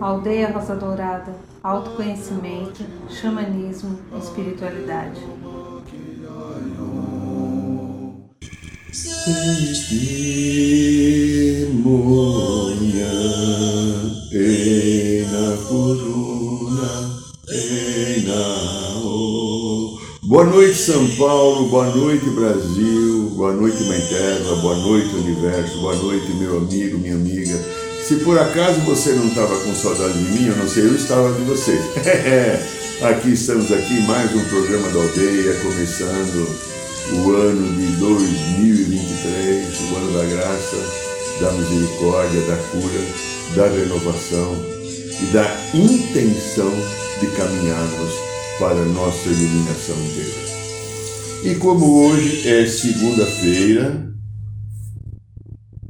Aldeia Rosa Dourada, autoconhecimento, xamanismo, espiritualidade. Boa noite, São Paulo, boa noite, Brasil, boa noite, Mãe Terra, boa noite, Universo, boa noite, meu amigo, minha amiga. Se por acaso você não estava com saudade de mim, eu não sei, eu estava de você. aqui estamos aqui, mais um programa da aldeia, começando o ano de 2023, o ano da graça, da misericórdia, da cura, da renovação e da intenção de caminharmos para nossa iluminação inteira. E como hoje é segunda-feira,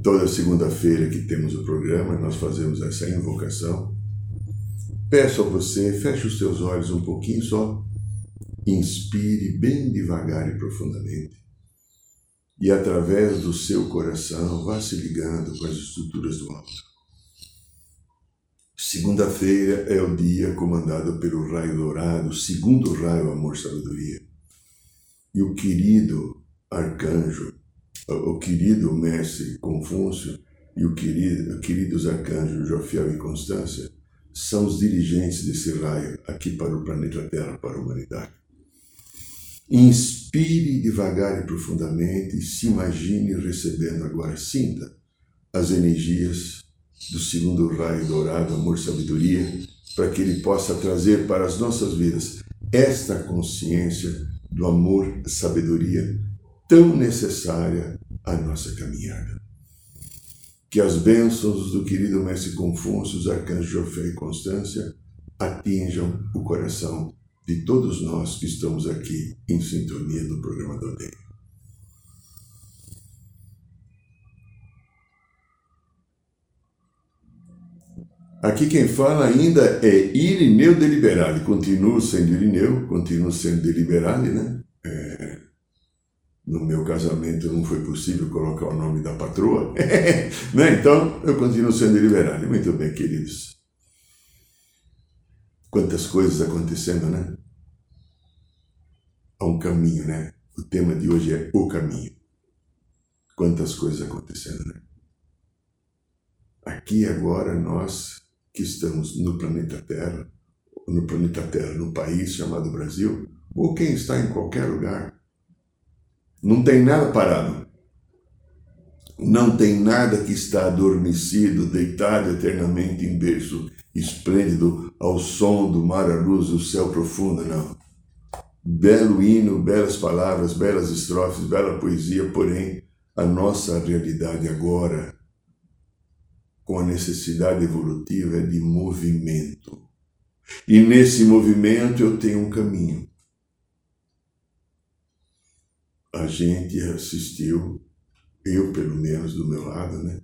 toda segunda-feira que temos o programa, nós fazemos essa invocação. Peço a você, feche os seus olhos um pouquinho só, inspire bem devagar e profundamente. E através do seu coração, vá se ligando com as estruturas do alto. Segunda-feira é o dia comandado pelo raio dourado, segundo raio amor sabedoria. E o querido arcanjo, o querido mestre Confúcio e o querido, queridos arcanjos Jofiel e Constância são os dirigentes desse raio aqui para o planeta Terra, para a humanidade. Inspire devagar e profundamente e se imagine recebendo agora, sinta as energias do segundo raio dourado, amor sabedoria, para que ele possa trazer para as nossas vidas esta consciência do amor sabedoria tão necessária à nossa caminhada. Que as bênçãos do querido Mestre Confúcio, os arcanjos Jofé e Constância atinjam o coração de todos nós que estamos aqui em sintonia no programa do Aldeia. Aqui quem fala ainda é Irineu Deliberale. Continuo sendo Irineu, continuo sendo Deliberale, né? É, no meu casamento não foi possível colocar o nome da patroa, né? Então eu continuo sendo Deliberale. Muito bem, queridos. Quantas coisas acontecendo, né? Há um caminho, né? O tema de hoje é o caminho. Quantas coisas acontecendo, né? Aqui agora nós que estamos no planeta Terra, no planeta Terra, no país chamado Brasil, ou quem está em qualquer lugar. Não tem nada parado. Não tem nada que está adormecido, deitado eternamente em berço esplêndido ao som do mar à luz do céu profundo, não. Belo hino, belas palavras, belas estrofes, bela poesia, porém, a nossa realidade agora com a necessidade evolutiva é de movimento. E nesse movimento eu tenho um caminho. A gente assistiu, eu pelo menos do meu lado, né?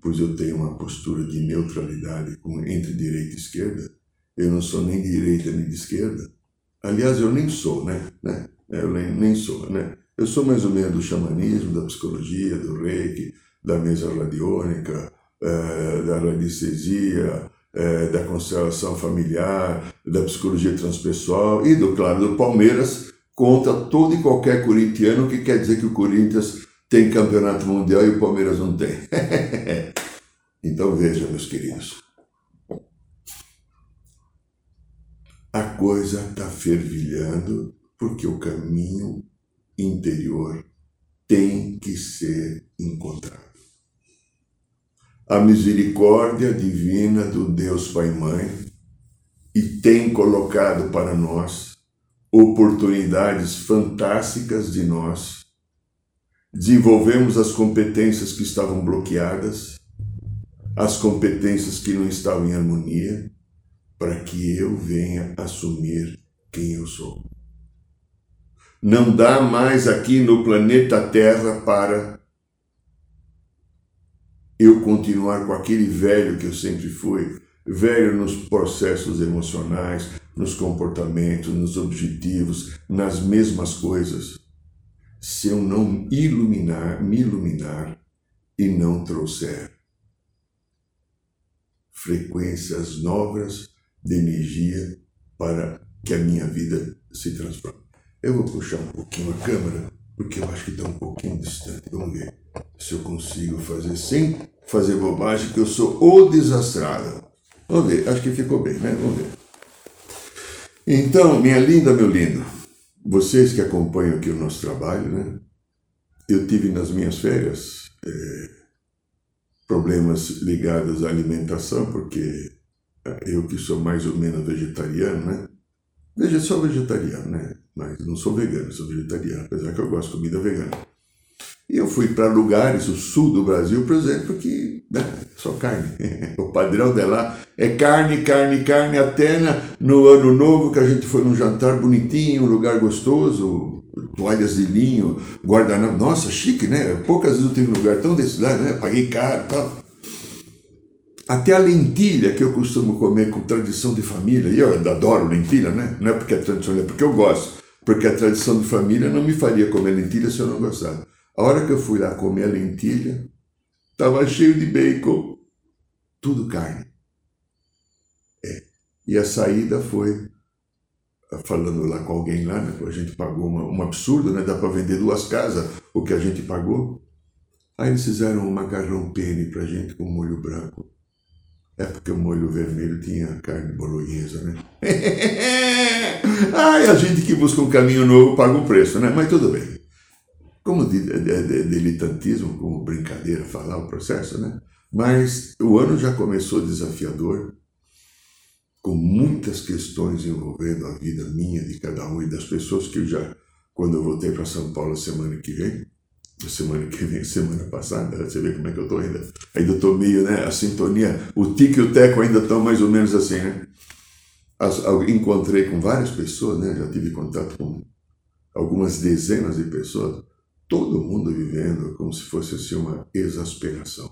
Pois eu tenho uma postura de neutralidade entre direita e esquerda. Eu não sou nem de direita nem de esquerda. Aliás, eu nem sou, né? né? Eu nem, nem sou, né? Eu sou mais ou menos do xamanismo, da psicologia, do reiki, da mesa radiônica, é, da radiestesia, é, da constelação familiar, da psicologia transpessoal e, do, claro, do Palmeiras contra todo e qualquer corintiano que quer dizer que o Corinthians tem campeonato mundial e o Palmeiras não tem. então veja, meus queridos. A coisa está fervilhando porque o caminho interior tem que ser encontrado a misericórdia divina do Deus Pai Mãe e tem colocado para nós oportunidades fantásticas de nós desenvolvemos as competências que estavam bloqueadas, as competências que não estavam em harmonia, para que eu venha assumir quem eu sou. Não dá mais aqui no planeta Terra para eu continuar com aquele velho que eu sempre fui, velho nos processos emocionais, nos comportamentos, nos objetivos, nas mesmas coisas. Se eu não iluminar, me iluminar e não trouxer frequências novas de energia para que a minha vida se transforme. Eu vou puxar um pouquinho a câmera, porque eu acho que está um pouquinho distante. Vamos ver se eu consigo fazer sem fazer bobagem, que eu sou o desastrado. Vamos ver, acho que ficou bem, né? Vamos ver. Então, minha linda, meu lindo, vocês que acompanham aqui o nosso trabalho, né? Eu tive nas minhas férias é, problemas ligados à alimentação, porque eu que sou mais ou menos vegetariano, né? Veja, sou vegetariano, né? Mas não sou vegano, sou vegetariano, apesar que eu gosto de comida vegana. E eu fui para lugares, o sul do Brasil, por exemplo, que né, só carne. o padrão dela é carne, carne, carne, até no ano novo que a gente foi num jantar bonitinho, um lugar gostoso, toalhas de linho, guardanapo. Nossa, chique, né? Poucas vezes eu tive um lugar tão desse lá, né? Paguei caro e tal. Até a lentilha que eu costumo comer com tradição de família, e eu adoro lentilha, né? Não é porque é tradição, é porque eu gosto. Porque a tradição de família não me faria comer lentilha se eu não gostasse. A hora que eu fui lá comer a lentilha, estava cheio de bacon, tudo carne. É. E a saída foi falando lá com alguém lá, né? A gente pagou uma, um absurdo, né? Dá para vender duas casas o que a gente pagou. Aí eles fizeram um macarrão pene pra gente com molho branco. É porque o molho vermelho tinha carne bolonhesa, né? Ai, a gente que busca um caminho novo paga um preço, né? Mas tudo bem como de, de, de, como brincadeira falar o processo, né? Mas o ano já começou desafiador, com muitas questões envolvendo a vida minha, de cada um e das pessoas que eu já, quando eu voltei para São Paulo semana que vem, semana que vem, semana passada, você vê como é que eu estou ainda. Ainda estou meio, né? A sintonia, o tique e o teco ainda estão mais ou menos assim, né? As, encontrei com várias pessoas, né? Já tive contato com algumas dezenas de pessoas todo mundo vivendo como se fosse assim uma exasperação,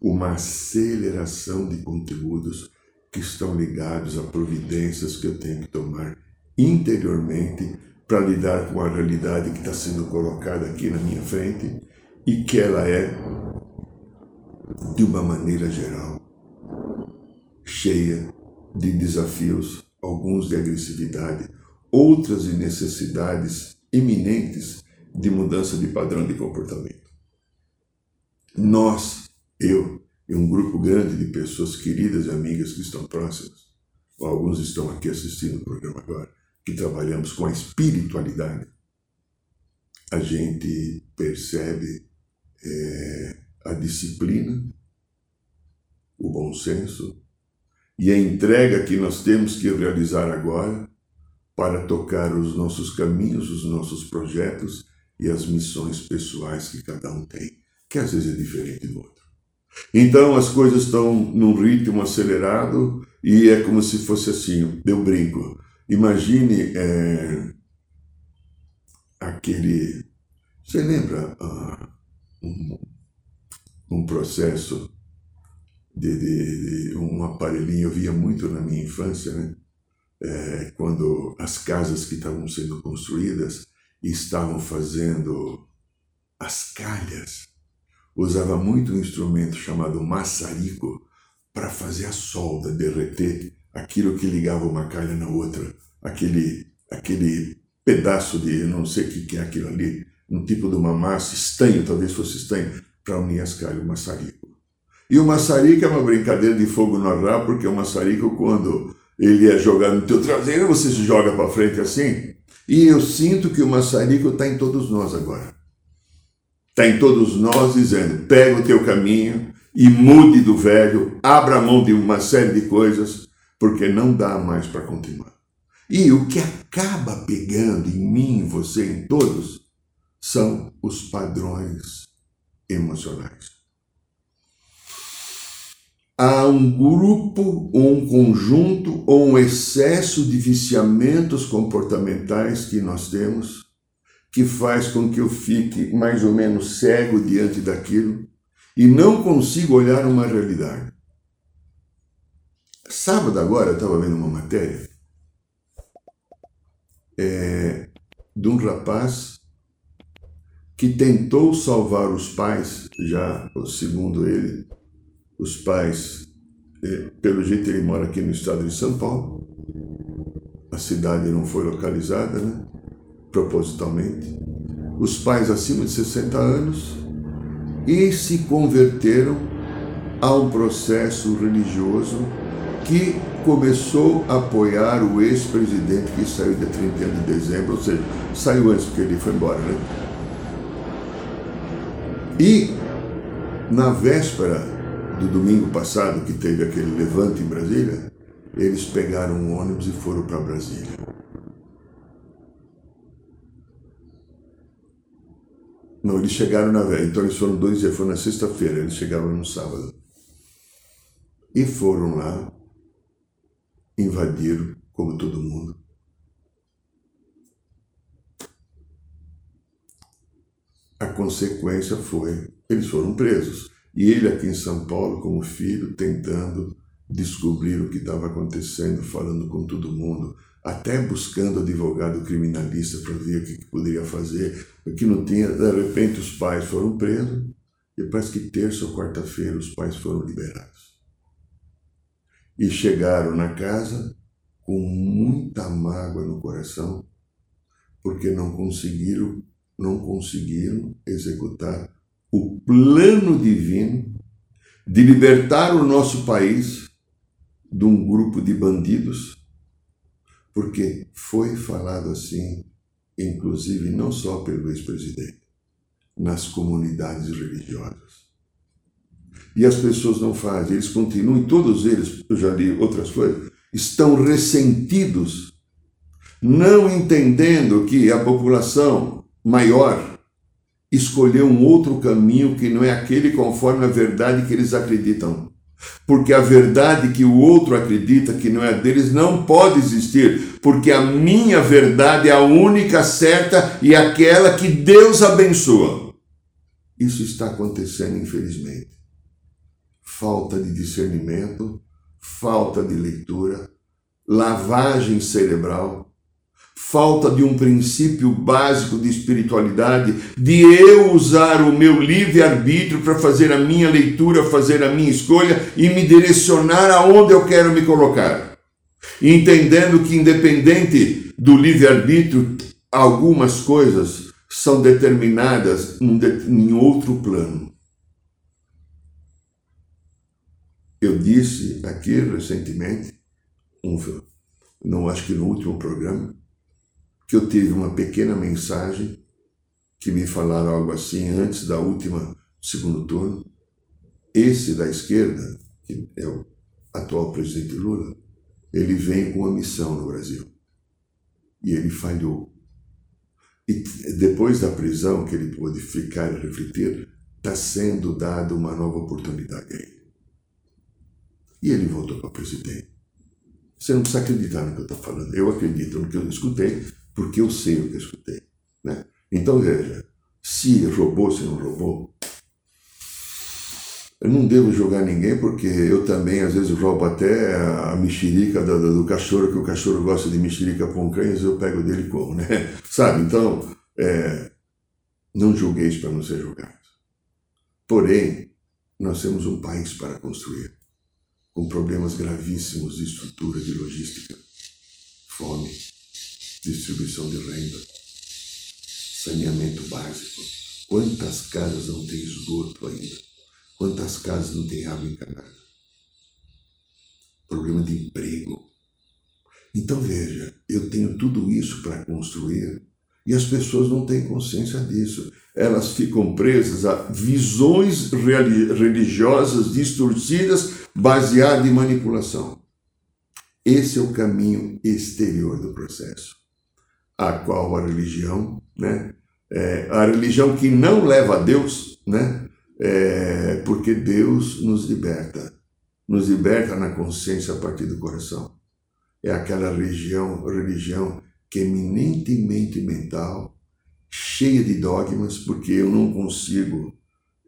uma aceleração de conteúdos que estão ligados a providências que eu tenho que tomar interiormente para lidar com a realidade que está sendo colocada aqui na minha frente e que ela é, de uma maneira geral, cheia de desafios, alguns de agressividade, outras de necessidades iminentes de mudança de padrão de comportamento. Nós, eu e um grupo grande de pessoas queridas e amigas que estão próximas, alguns estão aqui assistindo o programa agora, que trabalhamos com a espiritualidade, a gente percebe é, a disciplina, o bom senso e a entrega que nós temos que realizar agora para tocar os nossos caminhos, os nossos projetos e as missões pessoais que cada um tem, que às vezes é diferente do outro. Então as coisas estão num ritmo acelerado e é como se fosse assim, eu brinco. Imagine é, aquele. Você lembra uh, um, um, processo de, de, de, um aparelhinho, eu via muito na minha infância, né? É, quando as casas que estavam sendo construídas, estavam fazendo as calhas. Usava muito um instrumento chamado maçarico para fazer a solda derreter aquilo que ligava uma calha na outra, aquele, aquele pedaço de, não sei o que é aquilo ali, um tipo de uma massa, estanho, talvez fosse estanho, para unir as calhas, o maçarico. E o maçarico é uma brincadeira de fogo no arraio, porque o maçarico, quando ele é jogado no teu traseiro, você se joga para frente assim, e eu sinto que o maçarico está em todos nós agora. Está em todos nós dizendo: pega o teu caminho e mude do velho, abra mão de uma série de coisas, porque não dá mais para continuar. E o que acaba pegando em mim, em você, em todos, são os padrões emocionais há um grupo, ou um conjunto, ou um excesso de viciamentos comportamentais que nós temos, que faz com que eu fique mais ou menos cego diante daquilo e não consigo olhar uma realidade. Sábado agora eu estava vendo uma matéria é, de um rapaz que tentou salvar os pais, já segundo ele, os pais, eh, pelo jeito ele mora aqui no estado de São Paulo, a cidade não foi localizada, né? Propositalmente. Os pais acima de 60 anos e se converteram a um processo religioso que começou a apoiar o ex-presidente que saiu dia 31 de dezembro, ou seja, saiu antes porque ele foi embora, né? E na véspera do domingo passado, que teve aquele levante em Brasília, eles pegaram um ônibus e foram para Brasília. Não, eles chegaram na véspera, então eles foram dois dias, foram na sexta-feira, eles chegaram no sábado. E foram lá, invadiram, como todo mundo. A consequência foi, eles foram presos. E ele aqui em São Paulo, como filho, tentando descobrir o que estava acontecendo, falando com todo mundo, até buscando advogado criminalista para ver o que, poderia fazer, que não tinha. De repente, os pais foram presos, e parece que terça ou quarta-feira os pais foram liberados e chegaram na casa com muita mágoa no coração, porque não conseguiram, não conseguiram executar o plano divino de libertar o nosso país de um grupo de bandidos, porque foi falado assim, inclusive não só pelo ex-presidente, nas comunidades religiosas. E as pessoas não fazem, eles continuam, e todos eles, eu já li outras coisas, estão ressentidos, não entendendo que a população maior escolheu um outro caminho que não é aquele conforme a verdade que eles acreditam. Porque a verdade que o outro acredita que não é deles não pode existir, porque a minha verdade é a única certa e aquela que Deus abençoa. Isso está acontecendo, infelizmente falta de discernimento, falta de leitura, lavagem cerebral, falta de um princípio básico de espiritualidade, de eu usar o meu livre-arbítrio para fazer a minha leitura, fazer a minha escolha e me direcionar aonde eu quero me colocar. Entendendo que, independente do livre-arbítrio, algumas coisas são determinadas em outro plano. Eu disse aqui recentemente, um, não acho que no último programa, que eu tive uma pequena mensagem que me falaram algo assim antes da última segundo turno. Esse da esquerda, que é o atual presidente Lula, ele vem com uma missão no Brasil. E ele falhou. E depois da prisão, que ele pôde ficar e refletir, está sendo dada uma nova oportunidade a ele. E ele voltou para presidente. Você não precisa acreditar no que eu estou falando. Eu acredito no que eu escutei, porque eu sei o que eu escutei. Né? Então veja, se roubou, se não roubou, eu não devo julgar ninguém, porque eu também às vezes roubo até a mexerica do, do cachorro, que o cachorro gosta de mexerica com cães, eu pego dele como, né? Sabe? Então, é, não julgueis para não ser julgados. Porém, nós temos um país para construir com problemas gravíssimos de estrutura de logística, fome, distribuição de renda, saneamento básico. Quantas casas não têm esgoto ainda? Quantas casas não têm água encanada? Problema de emprego. Então veja, eu tenho tudo isso para construir e as pessoas não têm consciência disso. Elas ficam presas a visões religiosas distorcidas baseadas em manipulação. Esse é o caminho exterior do processo, a qual a religião, né, é, a religião que não leva a Deus, né, é, porque Deus nos liberta, nos liberta na consciência a partir do coração. É aquela religião, religião que é eminentemente mental, cheia de dogmas, porque eu não consigo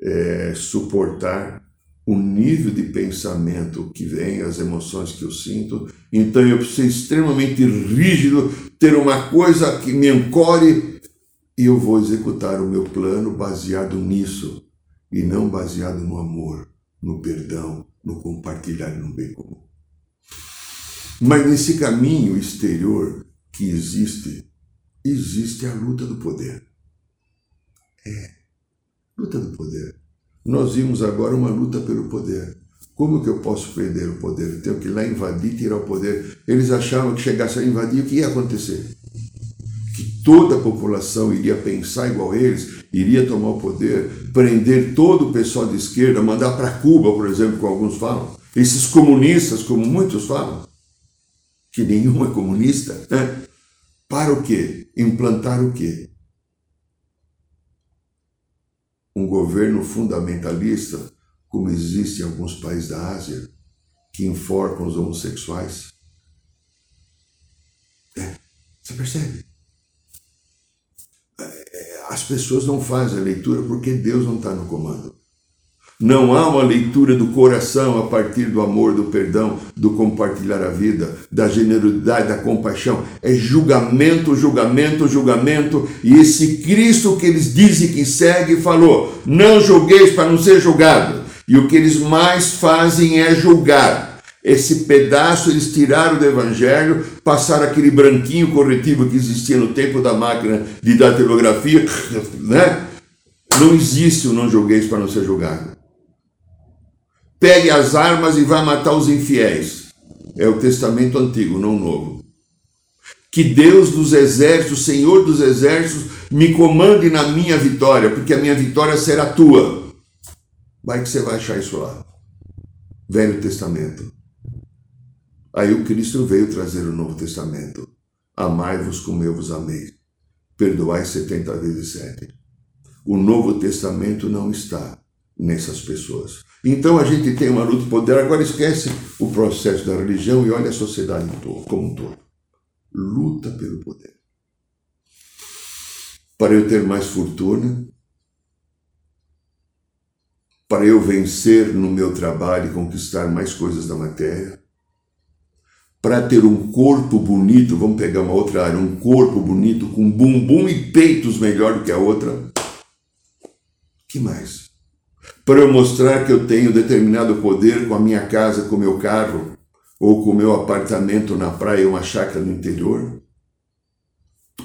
é, suportar o nível de pensamento que vem, as emoções que eu sinto. Então eu preciso ser extremamente rígido, ter uma coisa que me ancore E eu vou executar o meu plano baseado nisso e não baseado no amor, no perdão, no compartilhar no bem comum. Mas nesse caminho exterior que existe, existe a luta do poder. É, luta do poder. Nós vimos agora uma luta pelo poder. Como que eu posso perder o poder? Eu tenho que ir lá invadir, tirar o poder. Eles achavam que chegasse a invadir, o que ia acontecer? Que toda a população iria pensar igual eles, iria tomar o poder, prender todo o pessoal de esquerda, mandar para Cuba, por exemplo, como alguns falam. Esses comunistas, como muitos falam, que nenhum é comunista, né? Para o quê? Implantar o quê? Um governo fundamentalista como existe em alguns países da Ásia, que enforcam os homossexuais. É, você percebe? É, é, as pessoas não fazem a leitura porque Deus não está no comando. Não há uma leitura do coração a partir do amor, do perdão, do compartilhar a vida, da generosidade, da compaixão. É julgamento, julgamento, julgamento. E esse Cristo que eles dizem que segue falou: Não julgueis para não ser julgado. E o que eles mais fazem é julgar. Esse pedaço eles tiraram do evangelho, passaram aquele branquinho corretivo que existia no tempo da máquina de datilografia, né? Não existe o não julgueis para não ser julgado. Pegue as armas e vá matar os infiéis. É o testamento antigo, não o novo. Que Deus dos exércitos, Senhor dos exércitos, me comande na minha vitória, porque a minha vitória será tua. Vai que você vai achar isso lá. Velho Testamento. Aí o Cristo veio trazer o Novo Testamento. Amai-vos como eu vos amei. Perdoai setenta vezes sete. O Novo Testamento não está nessas pessoas. Então a gente tem uma luta de poder. Agora esquece o processo da religião e olha a sociedade como um todo. Luta pelo poder. Para eu ter mais fortuna, para eu vencer no meu trabalho e conquistar mais coisas da matéria, para ter um corpo bonito, vamos pegar uma outra área, um corpo bonito com bumbum e peitos melhor do que a outra. Que mais? Para eu mostrar que eu tenho determinado poder com a minha casa, com o meu carro, ou com o meu apartamento na praia, uma chácara no interior.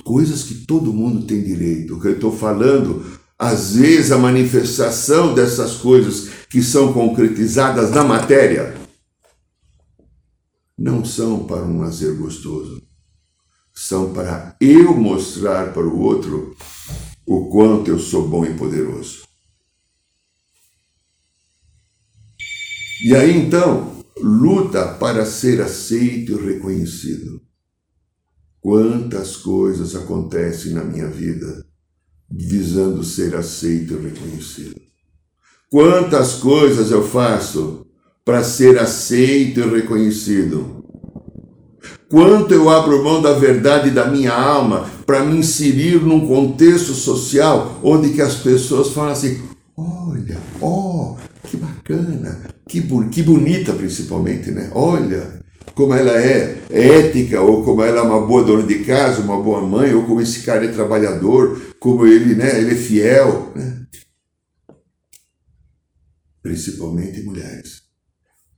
Coisas que todo mundo tem direito. O que eu estou falando às vezes, a manifestação dessas coisas que são concretizadas na matéria não são para um lazer gostoso, são para eu mostrar para o outro o quanto eu sou bom e poderoso. E aí então, luta para ser aceito e reconhecido. Quantas coisas acontecem na minha vida visando ser aceito e reconhecido. Quantas coisas eu faço para ser aceito e reconhecido? Quanto eu abro mão da verdade da minha alma para me inserir num contexto social onde que as pessoas falam assim: olha, ó, oh, que bacana, que, que bonita principalmente, né? Olha, como ela é ética, ou como ela é uma boa dona de casa, uma boa mãe, ou como esse cara é trabalhador, como ele, né, ele é fiel. Né? Principalmente mulheres,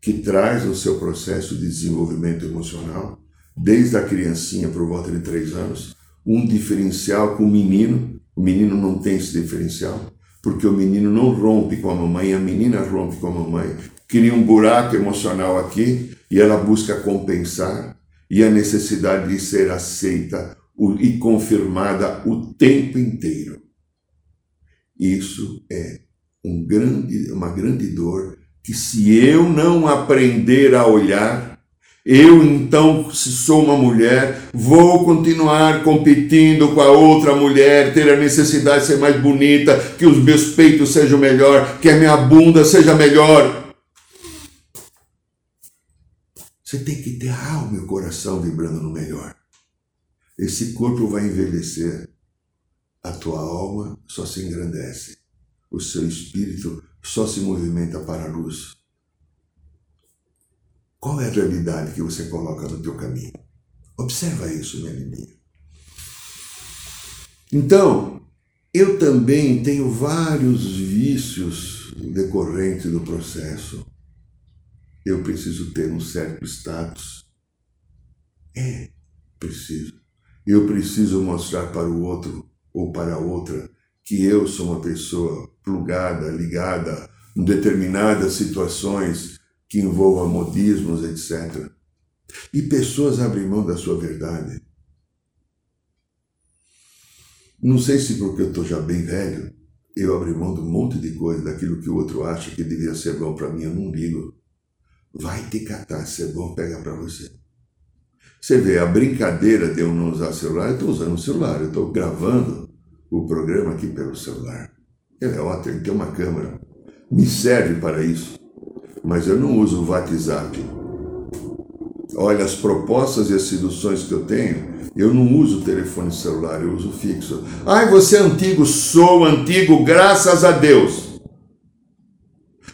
que traz no seu processo de desenvolvimento emocional, desde a criancinha por volta de três anos, um diferencial com o menino. O menino não tem esse diferencial, porque o menino não rompe com a mamãe, a menina rompe com a mamãe. Cria um buraco emocional aqui e ela busca compensar, e a necessidade de ser aceita e confirmada o tempo inteiro. Isso é um grande, uma grande dor que, se eu não aprender a olhar, eu então, se sou uma mulher, vou continuar competindo com a outra mulher, ter a necessidade de ser mais bonita, que os meus peitos sejam melhor, que a minha bunda seja melhor. Você tem que ter alma e o coração vibrando no melhor. Esse corpo vai envelhecer. A tua alma só se engrandece. O seu espírito só se movimenta para a luz. Qual é a realidade que você coloca no teu caminho? Observa isso, minha lindinha. Então, Eu também tenho vários vícios decorrentes do processo. Eu preciso ter um certo status. É, preciso. Eu preciso mostrar para o outro ou para a outra que eu sou uma pessoa plugada, ligada em determinadas situações que envolvam modismos, etc. E pessoas abrem mão da sua verdade. Não sei se porque eu estou já bem velho, eu abri mão de um monte de coisa, daquilo que o outro acha que devia ser bom para mim, eu não ligo. Vai te catar, se é bom, pega para você. Você vê, a brincadeira de eu não usar celular, eu estou usando o celular, eu estou gravando o programa aqui pelo celular. Ele é ótimo, tem uma câmera. Me serve para isso. Mas eu não uso o WhatsApp. Olha, as propostas e as seduções que eu tenho, eu não uso telefone celular, eu uso fixo. Ai, você é antigo? Sou antigo, graças a Deus.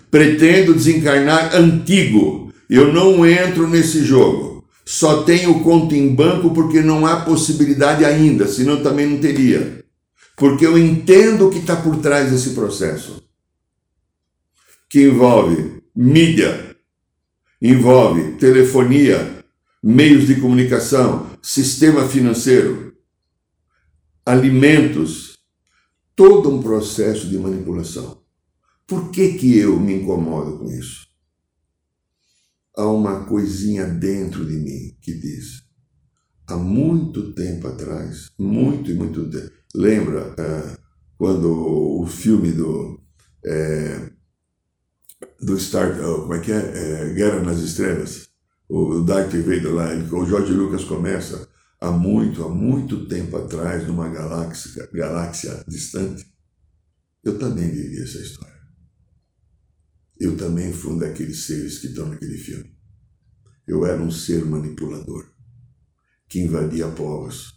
Pretendo desencarnar antigo. Eu não entro nesse jogo. Só tenho conta em banco porque não há possibilidade ainda, senão também não teria. Porque eu entendo o que está por trás desse processo. Que envolve mídia, envolve telefonia, meios de comunicação, sistema financeiro, alimentos, todo um processo de manipulação. Por que, que eu me incomodo com isso? Há uma coisinha dentro de mim que diz: há muito tempo atrás, muito e muito tempo. Lembra é, quando o filme do. É, do Star. Como é que é? é Guerra nas Estrelas? o Darth Vader lá, o George Lucas começa há muito, há muito tempo atrás, numa galáxia, galáxia distante. Eu também vivi essa história. Eu também fui um daqueles seres que estão naquele filme. Eu era um ser manipulador, que invadia povos,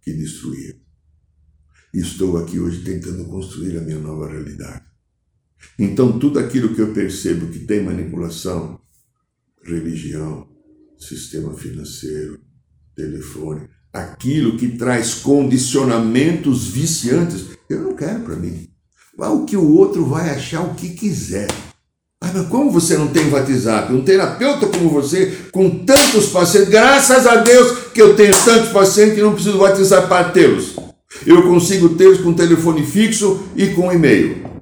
que destruía. E estou aqui hoje tentando construir a minha nova realidade. Então, tudo aquilo que eu percebo que tem manipulação, religião, sistema financeiro, telefone, aquilo que traz condicionamentos viciantes, eu não quero para mim. O que o outro vai achar o que quiser. Ah, mas como você não tem WhatsApp? Um terapeuta como você, com tantos pacientes, graças a Deus que eu tenho tantos pacientes que não preciso WhatsApp para tê-los. Eu consigo tê-los com telefone fixo e com e-mail.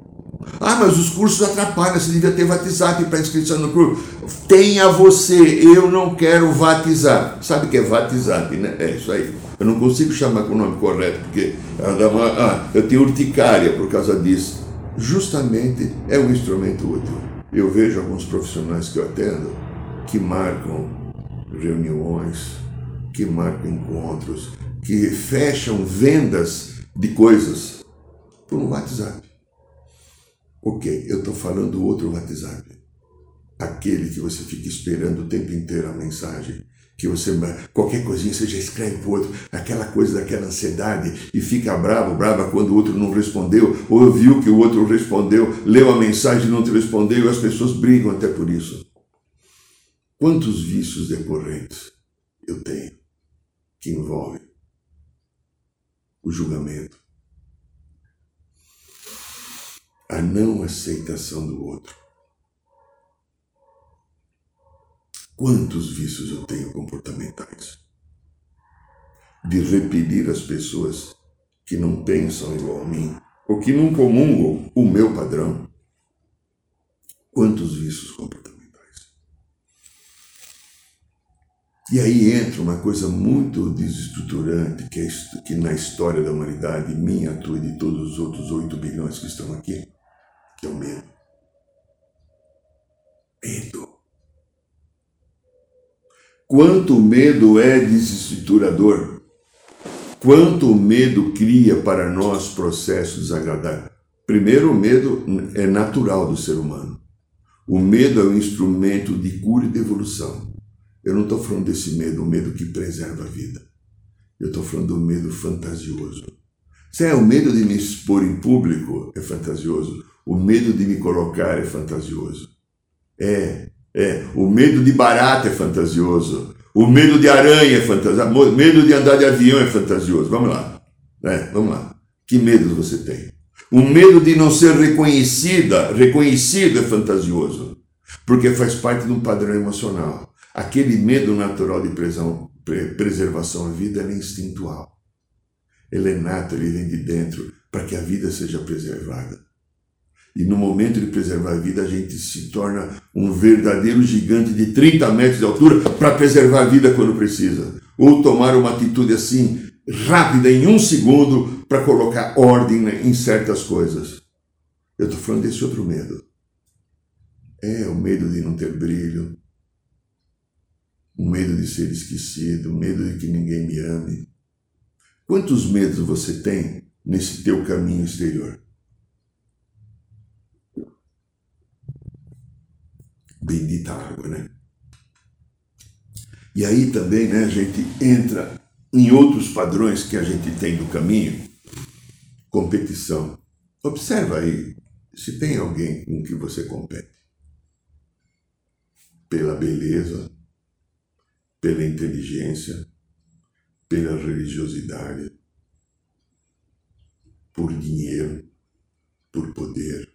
Ah, mas os cursos atrapalham, você devia ter WhatsApp para inscrição no curso. Tenha você, eu não quero WhatsApp. Sabe o que é WhatsApp, né? É isso aí. Eu não consigo chamar com o nome correto, porque ah, eu tenho urticária por causa disso. Justamente é um instrumento útil. Eu vejo alguns profissionais que eu atendo que marcam reuniões, que marcam encontros, que fecham vendas de coisas por um WhatsApp. Ok, eu estou falando do outro WhatsApp. Aquele que você fica esperando o tempo inteiro a mensagem. Que você, qualquer coisinha, você já escreve para outro. Aquela coisa daquela ansiedade e fica bravo, brava quando o outro não respondeu, ou viu que o outro respondeu, leu a mensagem e não te respondeu, e as pessoas brigam até por isso. Quantos vícios decorrentes eu tenho que envolvem o julgamento, a não aceitação do outro. Quantos vícios eu tenho comportamentais? De repelir as pessoas que não pensam igual a mim, ou que não comungam o meu padrão. Quantos vícios comportamentais? E aí entra uma coisa muito desestruturante que, é, que na história da humanidade, minha, tua e de todos os outros 8 bilhões que estão aqui, o medo. Medo. Quanto medo é desestruturador, quanto o medo cria para nós processos desagradáveis. Primeiro, o medo é natural do ser humano. O medo é um instrumento de cura e de evolução. Eu não estou falando desse medo, o medo que preserva a vida. Eu estou falando do medo fantasioso. Se é o medo de me expor em público, é fantasioso. O medo de me colocar é fantasioso. É, é. O medo de barata é fantasioso. O medo de aranha é fantasioso. O medo de andar de avião é fantasioso. Vamos lá. É, vamos lá. Que medo você tem? O medo de não ser reconhecida, reconhecido é fantasioso, porque faz parte de um padrão emocional. Aquele medo natural de presão, preservação à vida é instintual. Ele é nato, ele vem de dentro, para que a vida seja preservada. E no momento de preservar a vida, a gente se torna um verdadeiro gigante de 30 metros de altura para preservar a vida quando precisa. Ou tomar uma atitude assim, rápida, em um segundo, para colocar ordem em certas coisas. Eu estou falando desse outro medo. É o medo de não ter brilho, o medo de ser esquecido, o medo de que ninguém me ame. Quantos medos você tem nesse teu caminho exterior? Bendita água, né? E aí também, né, a gente entra em outros padrões que a gente tem do caminho. Competição. Observa aí se tem alguém com que você compete. Pela beleza, pela inteligência, pela religiosidade, por dinheiro, por poder.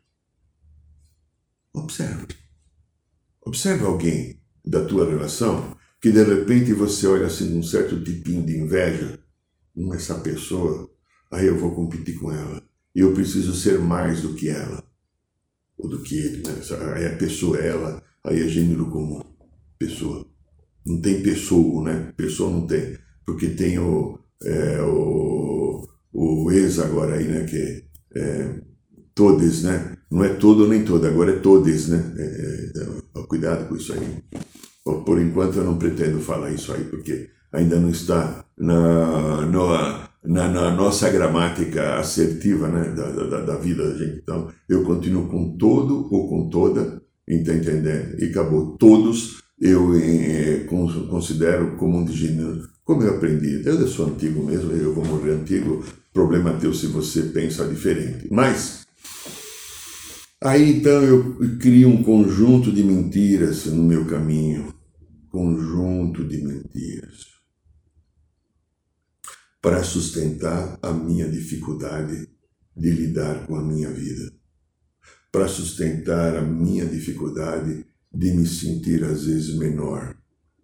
Observa. Observa alguém da tua relação que de repente você olha assim um certo tipinho de inveja. Hum, essa pessoa, aí eu vou competir com ela. Eu preciso ser mais do que ela. Ou do que ele, né? Aí a pessoa é ela, aí é gênero comum. Pessoa. Não tem pessoa, né? Pessoa não tem. Porque tem o, é, o, o ex agora aí, né? Que é, todes, né? Não é todo nem toda, agora é todes, né? É, é, então, cuidado com isso aí. Por enquanto eu não pretendo falar isso aí, porque ainda não está na, na, na, na nossa gramática assertiva né, da, da, da, vida da gente. Então, eu continuo com todo ou com toda, está entendendo? E acabou. Todos eu eh, considero como um de gênero. Como eu aprendi, eu sou antigo mesmo, eu vou morrer antigo, problema teu se você pensa diferente. Mas Aí então eu crio um conjunto de mentiras no meu caminho, conjunto de mentiras, para sustentar a minha dificuldade de lidar com a minha vida, para sustentar a minha dificuldade de me sentir às vezes menor,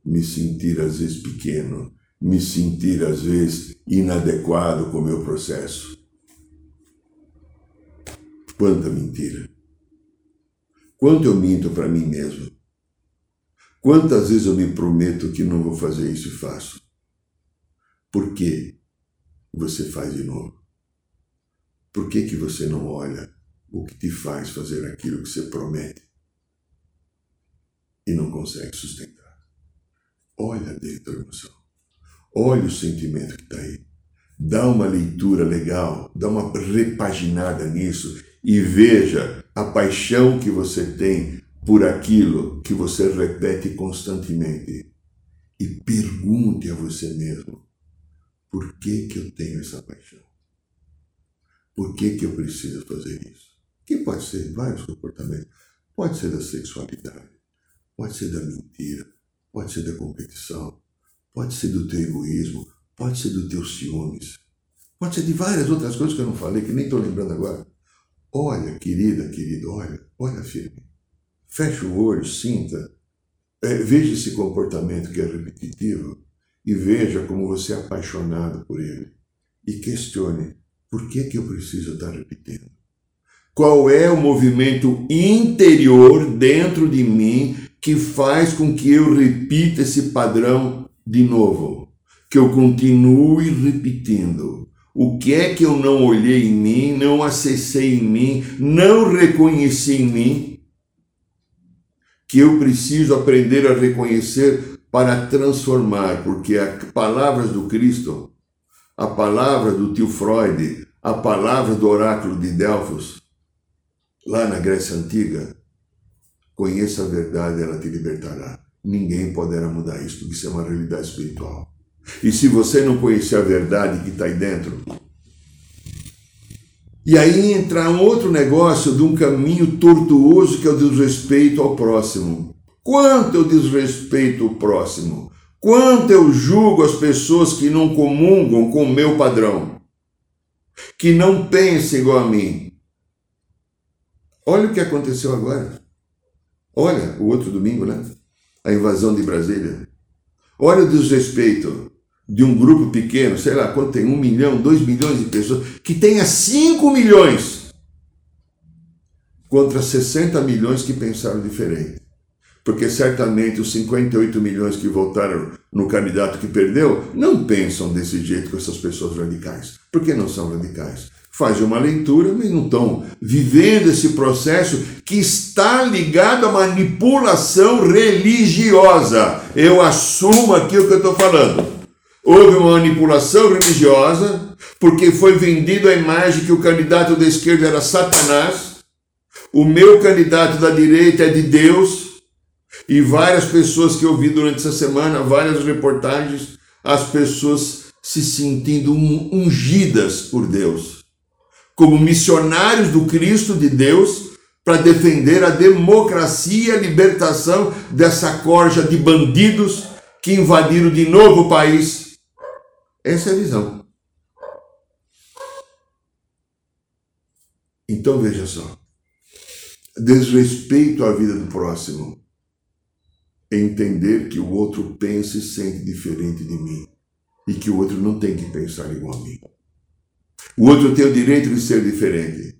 me sentir às vezes pequeno, me sentir às vezes inadequado com o meu processo. Quanta mentira! Quanto eu minto para mim mesmo? Quantas vezes eu me prometo que não vou fazer isso e faço? Por que você faz de novo? Por que, que você não olha o que te faz fazer aquilo que você promete e não consegue sustentar? Olha dentro da emoção. Olha o sentimento que está aí. Dá uma leitura legal, dá uma repaginada nisso e veja a paixão que você tem por aquilo que você repete constantemente. E pergunte a você mesmo: por que, que eu tenho essa paixão? Por que, que eu preciso fazer isso? Que pode ser vários comportamentos. Pode ser da sexualidade, pode ser da mentira, pode ser da competição, pode ser do teu egoísmo, pode ser do teu ciúmes, pode ser de várias outras coisas que eu não falei, que nem estou lembrando agora. Olha, querida, querido, olha, olha firme. Feche o olho, sinta, é, veja esse comportamento que é repetitivo e veja como você é apaixonado por ele. E questione, por que, que eu preciso estar repetindo? Qual é o movimento interior dentro de mim que faz com que eu repita esse padrão de novo? Que eu continue repetindo. O que é que eu não olhei em mim, não acessei em mim, não reconheci em mim, que eu preciso aprender a reconhecer para transformar, porque as palavras do Cristo, a palavra do tio Freud, a palavra do oráculo de Delfos, lá na Grécia Antiga, conheça a verdade, ela te libertará. Ninguém poderá mudar isso, porque isso é uma realidade espiritual. E se você não conhecer a verdade que está aí dentro, e aí entra um outro negócio de um caminho tortuoso que é o desrespeito ao próximo. Quanto eu desrespeito o próximo? Quanto eu julgo as pessoas que não comungam com o meu padrão? que não pensa igual a mim. Olha o que aconteceu agora. Olha, o outro domingo, né? A invasão de Brasília. Olha o desrespeito de um grupo pequeno, sei lá quanto tem, um milhão, dois milhões de pessoas, que tenha cinco milhões contra 60 milhões que pensaram diferente. Porque certamente os 58 milhões que votaram no candidato que perdeu não pensam desse jeito com essas pessoas radicais. Porque não são radicais. Fazem uma leitura, mas não estão vivendo esse processo que está ligado à manipulação religiosa. Eu assumo aqui o que eu estou falando. Houve uma manipulação religiosa, porque foi vendido a imagem que o candidato da esquerda era Satanás, o meu candidato da direita é de Deus, e várias pessoas que eu vi durante essa semana, várias reportagens, as pessoas se sentindo ungidas por Deus, como missionários do Cristo de Deus, para defender a democracia e a libertação dessa corja de bandidos que invadiram de novo o país. Essa é a visão. Então veja só. Desrespeito à vida do próximo entender que o outro pensa e sente diferente de mim e que o outro não tem que pensar igual a mim. O outro tem o direito de ser diferente.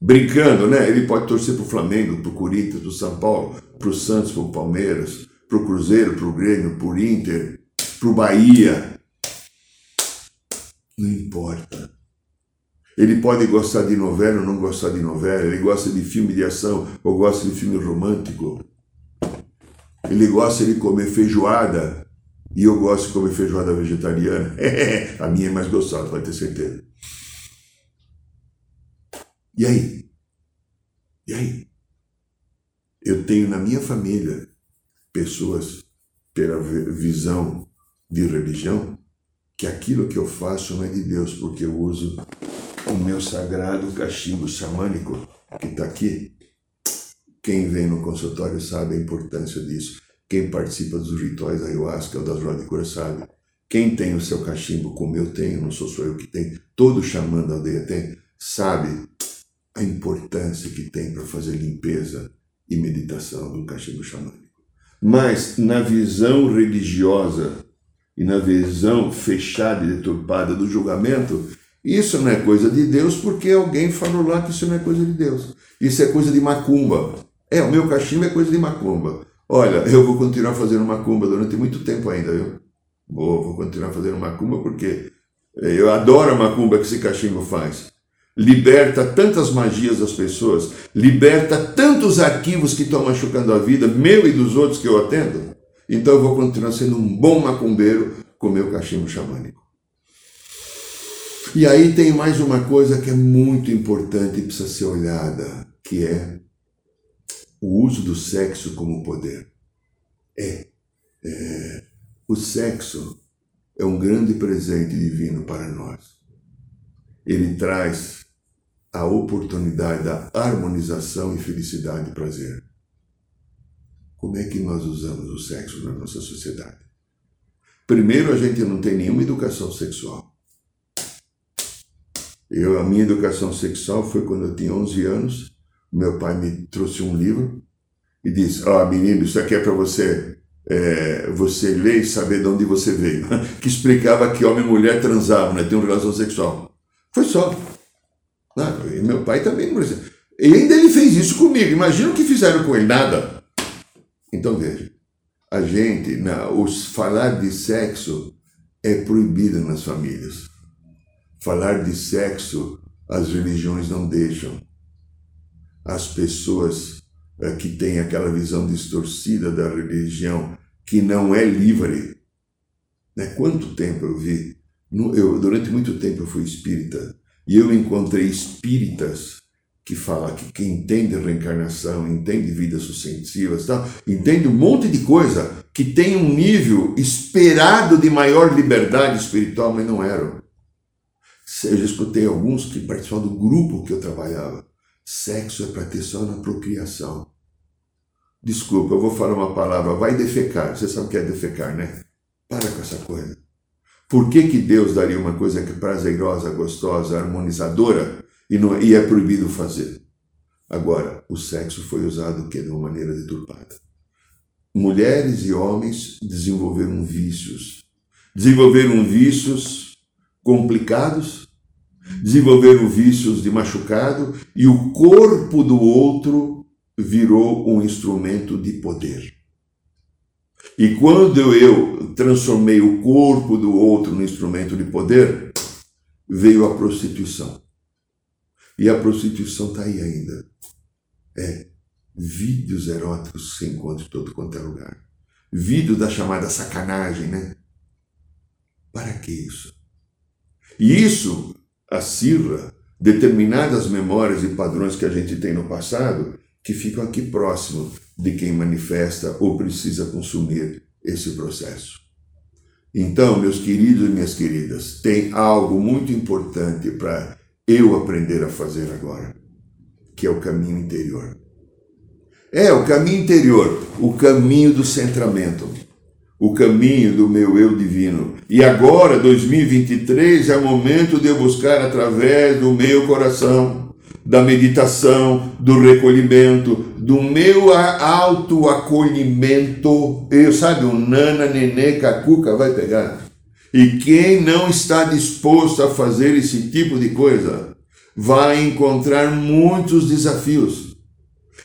Brincando, né? Ele pode torcer para o Flamengo, para o Corinthians, para o São Paulo, para o Santos, para o Palmeiras, para o Cruzeiro, para o Grêmio, para o Inter, para o Bahia. Não importa. Ele pode gostar de novela ou não gostar de novela, ele gosta de filme de ação ou gosta de filme romântico. Ele gosta de comer feijoada e eu gosto de comer feijoada vegetariana. a minha é mais gostosa, pode ter certeza. E aí? E aí? Eu tenho na minha família pessoas pela visão de religião que aquilo que eu faço não é de Deus, porque eu uso o meu sagrado cachimbo xamânico que está aqui quem vem no consultório sabe a importância disso. Quem participa dos rituais ayahuasca ou das rodas de cura sabe. Quem tem o seu cachimbo, como eu tenho, não sou só eu que tenho, todo xamã da aldeia tem, sabe a importância que tem para fazer limpeza e meditação do cachimbo xamânico. Mas na visão religiosa e na visão fechada e deturpada do julgamento, isso não é coisa de Deus porque alguém falou lá que isso não é coisa de Deus. Isso é coisa de macumba. É, o meu cachimbo é coisa de macumba. Olha, eu vou continuar fazendo macumba durante muito tempo ainda, viu? Vou, vou continuar fazendo macumba porque eh, eu adoro a macumba que esse cachimbo faz. Liberta tantas magias das pessoas, liberta tantos arquivos que estão machucando a vida, meu e dos outros que eu atendo. Então eu vou continuar sendo um bom macumbeiro com meu cachimbo xamânico. E aí tem mais uma coisa que é muito importante e precisa ser olhada, que é o uso do sexo como poder. É, é, o sexo é um grande presente divino para nós. Ele traz a oportunidade da harmonização e felicidade e prazer. Como é que nós usamos o sexo na nossa sociedade? Primeiro, a gente não tem nenhuma educação sexual. Eu, a minha educação sexual foi quando eu tinha 11 anos meu pai me trouxe um livro e disse: Ó, oh, menino, isso aqui é para você é, você ler e saber de onde você veio. que explicava que homem e mulher transavam, né? Uma relação sexual. Foi só. Ah, e meu pai também. E ainda ele fez isso comigo. Imagina o que fizeram com ele, nada. Então veja, a gente, na, os falar de sexo é proibido nas famílias. Falar de sexo, as religiões não deixam as pessoas é, que têm aquela visão distorcida da religião, que não é livre. Né? Quanto tempo eu vi? Eu, durante muito tempo eu fui espírita e eu encontrei espíritas que falam que quem entende reencarnação, entende vidas sucessivas, tá? entende um monte de coisa que tem um nível esperado de maior liberdade espiritual, mas não eram. Eu já escutei alguns que participavam do grupo que eu trabalhava. Sexo é para ter só na procriação. Desculpa, eu vou falar uma palavra. Vai defecar. Você sabe o que é defecar, né? Para com essa coisa. Por que, que Deus daria uma coisa que é prazerosa, gostosa, harmonizadora e, não, e é proibido fazer? Agora, o sexo foi usado que de uma maneira deturpada. Mulheres e homens desenvolveram vícios. Desenvolveram vícios complicados, desenvolveram vícios de machucado e o corpo do outro virou um instrumento de poder. E quando eu transformei o corpo do outro no instrumento de poder, veio a prostituição. E a prostituição está aí ainda. É, vídeos eróticos se encontram em todo quanto é lugar. Vídeo da chamada sacanagem, né? Para que isso? E isso acirra determinadas memórias e padrões que a gente tem no passado que ficam aqui próximo de quem manifesta ou precisa consumir esse processo. Então, meus queridos e minhas queridas, tem algo muito importante para eu aprender a fazer agora, que é o caminho interior. É, o caminho interior, o caminho do centramento, o caminho do meu eu divino. E agora, 2023, é o momento de eu buscar através do meu coração da meditação, do recolhimento, do meu autoacolhimento. Eu, sabe, o nana, nenê, cacuca vai pegar. E quem não está disposto a fazer esse tipo de coisa vai encontrar muitos desafios.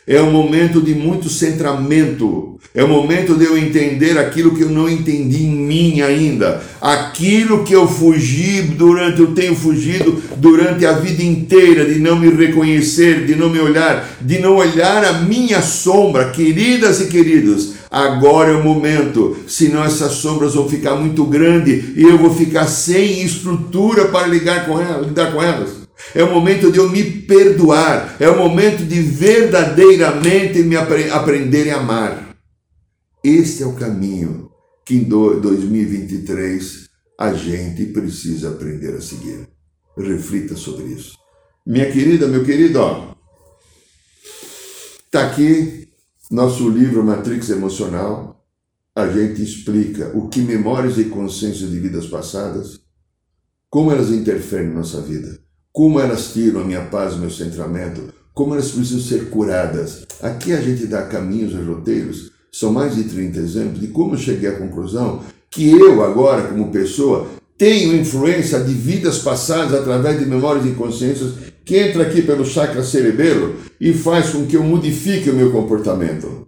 É um momento de muito centramento. É o momento de eu entender aquilo que eu não entendi em mim ainda. Aquilo que eu fugi durante, eu tenho fugido durante a vida inteira, de não me reconhecer, de não me olhar, de não olhar a minha sombra, queridas e queridos. Agora é o momento, senão essas sombras vão ficar muito grandes e eu vou ficar sem estrutura para ligar com elas, lidar com elas. É o momento de eu me perdoar. É o momento de verdadeiramente me apre aprender a amar. Este é o caminho que em 2023 a gente precisa aprender a seguir. Reflita sobre isso. Minha querida, meu querido, ó, tá aqui nosso livro Matrix Emocional. A gente explica o que memórias e consciências de vidas passadas, como elas interferem na nossa vida como elas tiram a minha paz, meu centramento, como elas precisam ser curadas. Aqui a gente dá caminhos e roteiros, são mais de 30 exemplos de como eu cheguei à conclusão que eu, agora, como pessoa, tenho influência de vidas passadas através de memórias consciências que entra aqui pelo chakra cerebelo e faz com que eu modifique o meu comportamento.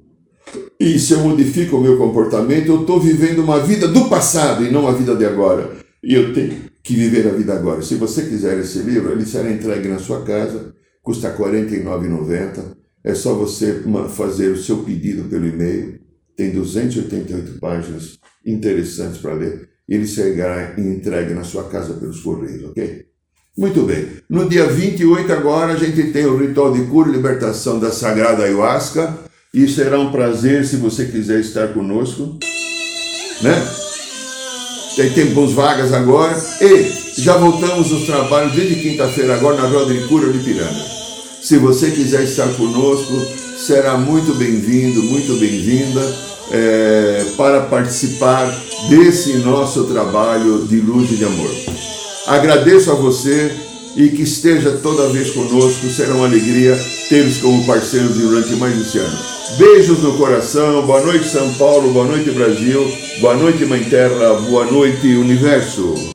E se eu modifico o meu comportamento, eu estou vivendo uma vida do passado e não a vida de agora. E eu tenho que viver a vida agora. Se você quiser esse livro, ele será entregue na sua casa, custa R$ 49,90. É só você fazer o seu pedido pelo e-mail. Tem 288 páginas interessantes para ler. E ele será entregue na sua casa pelos correios, ok? Muito bem. No dia 28 agora a gente tem o ritual de cura e libertação da Sagrada Ayahuasca. E será um prazer se você quiser estar conosco, né? Tem tempos vagas agora. E já voltamos os trabalhos desde quinta-feira, agora na Roda de Cura de Piranga. Se você quiser estar conosco, será muito bem-vindo, muito bem-vinda é, para participar desse nosso trabalho de luz e de amor. Agradeço a você e que esteja toda vez conosco. Será uma alegria tê-los como parceiros durante mais esse ano. Beijos no coração, boa noite São Paulo, boa noite Brasil, boa noite Mãe Terra, boa noite Universo.